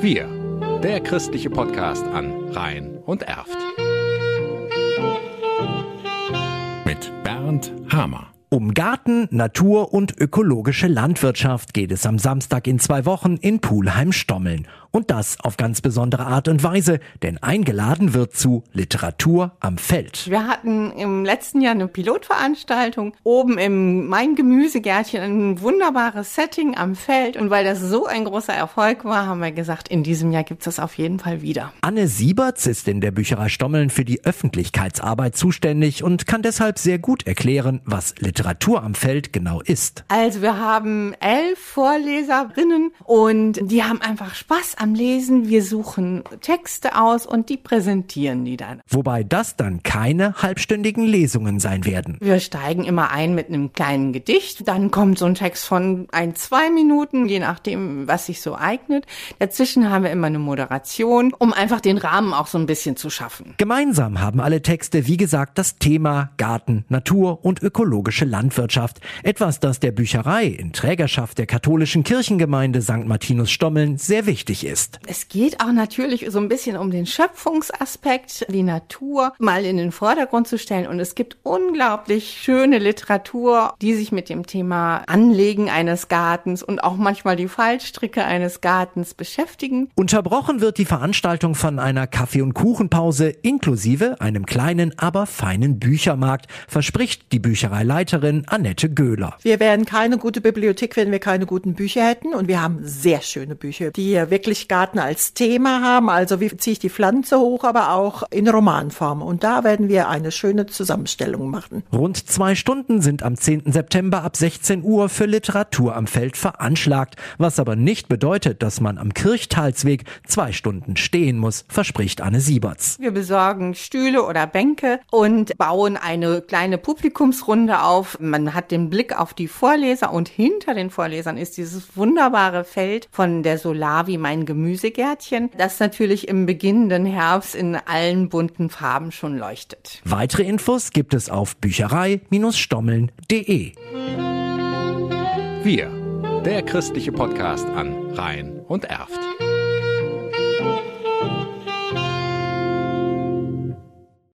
Wir, der christliche Podcast an Rhein und Erft. Mit Bernd Hamer. Um Garten, Natur und ökologische Landwirtschaft geht es am Samstag in zwei Wochen in Pulheim-Stommeln. Und das auf ganz besondere Art und Weise, denn eingeladen wird zu Literatur am Feld. Wir hatten im letzten Jahr eine Pilotveranstaltung oben im Mein Gemüsegärtchen, ein wunderbares Setting am Feld. Und weil das so ein großer Erfolg war, haben wir gesagt, in diesem Jahr gibt es das auf jeden Fall wieder. Anne Sieberts ist in der Bücherei Stommeln für die Öffentlichkeitsarbeit zuständig und kann deshalb sehr gut erklären, was Literatur am Feld genau ist. Also wir haben elf Vorleserinnen und die haben einfach Spaß am Lesen. Wir suchen Texte aus und die präsentieren die dann. Wobei das dann keine halbstündigen Lesungen sein werden. Wir steigen immer ein mit einem kleinen Gedicht. Dann kommt so ein Text von ein, zwei Minuten, je nachdem, was sich so eignet. Dazwischen haben wir immer eine Moderation, um einfach den Rahmen auch so ein bisschen zu schaffen. Gemeinsam haben alle Texte, wie gesagt, das Thema Garten, Natur und ökologische Landwirtschaft. Etwas, das der Bücherei in Trägerschaft der katholischen Kirchengemeinde St. Martinus Stommeln sehr wichtig ist. Es geht auch natürlich so ein bisschen um den Schöpfungsaspekt, die Natur mal in den Vordergrund zu stellen. Und es gibt unglaublich schöne Literatur, die sich mit dem Thema Anlegen eines Gartens und auch manchmal die Fallstricke eines Gartens beschäftigen. Unterbrochen wird die Veranstaltung von einer Kaffee- und Kuchenpause inklusive einem kleinen, aber feinen Büchermarkt, verspricht die Büchereileiterin Annette Göhler. Wir wären keine gute Bibliothek, wenn wir keine guten Bücher hätten. Und wir haben sehr schöne Bücher, die wirklich Garten als Thema haben. Also wie ziehe ich die Pflanze hoch, aber auch in Romanform. Und da werden wir eine schöne Zusammenstellung machen. Rund zwei Stunden sind am 10. September ab 16 Uhr für Literatur am Feld veranschlagt, was aber nicht bedeutet, dass man am Kirchtalsweg zwei Stunden stehen muss, verspricht Anne Sieberts. Wir besorgen Stühle oder Bänke und bauen eine kleine Publikumsrunde auf. Man hat den Blick auf die Vorleser und hinter den Vorlesern ist dieses wunderbare Feld von der Solavi Mein Gemüsegärtchen, das natürlich im beginnenden Herbst in allen bunten Farben schon leuchtet. Weitere Infos gibt es auf bücherei-stommeln.de. Wir, der christliche Podcast an Rhein und Erft.